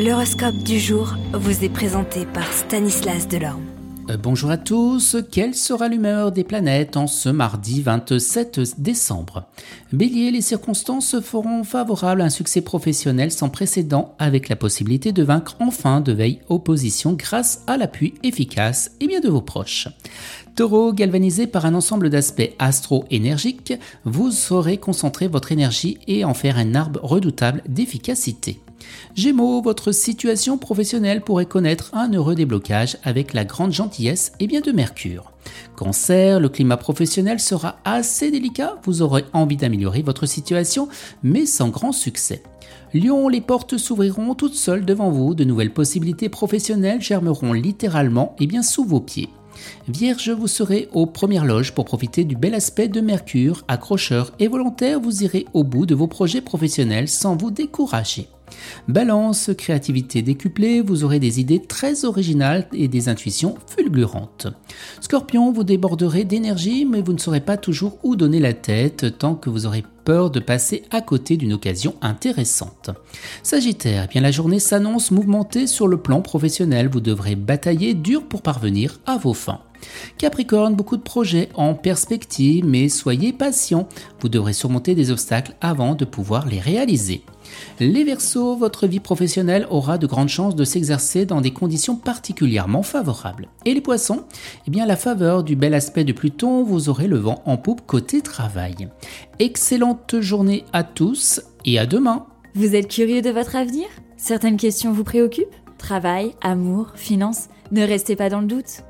L'horoscope du jour vous est présenté par Stanislas Delorme. Euh, bonjour à tous, quelle sera l'humeur des planètes en ce mardi 27 décembre? Bélier, les circonstances feront favorable à un succès professionnel sans précédent avec la possibilité de vaincre enfin de veille opposition grâce à l'appui efficace et bien de vos proches. Taureau, galvanisé par un ensemble d'aspects astro-énergiques, vous saurez concentrer votre énergie et en faire un arbre redoutable d'efficacité. Gémeaux, votre situation professionnelle pourrait connaître un heureux déblocage avec la grande gentillesse et bien de Mercure. Cancer, le climat professionnel sera assez délicat, vous aurez envie d'améliorer votre situation, mais sans grand succès. Lion, les portes s'ouvriront toutes seules devant vous, de nouvelles possibilités professionnelles germeront littéralement et bien sous vos pieds. Vierge, vous serez aux premières loges pour profiter du bel aspect de Mercure, accrocheur et volontaire, vous irez au bout de vos projets professionnels sans vous décourager. Balance, créativité décuplée, vous aurez des idées très originales et des intuitions fulgurantes. Scorpion, vous déborderez d'énergie, mais vous ne saurez pas toujours où donner la tête tant que vous aurez peur de passer à côté d'une occasion intéressante. Sagittaire, eh bien la journée s'annonce mouvementée sur le plan professionnel, vous devrez batailler dur pour parvenir à vos fins. Capricorne, beaucoup de projets en perspective, mais soyez patient, vous devrez surmonter des obstacles avant de pouvoir les réaliser. Les Verseaux, votre vie professionnelle aura de grandes chances de s'exercer dans des conditions particulièrement favorables. Et les Poissons, eh bien la faveur du bel aspect de Pluton, vous aurez le vent en poupe côté travail. Excellente journée à tous et à demain. Vous êtes curieux de votre avenir? Certaines questions vous préoccupent? Travail, amour, finances? Ne restez pas dans le doute.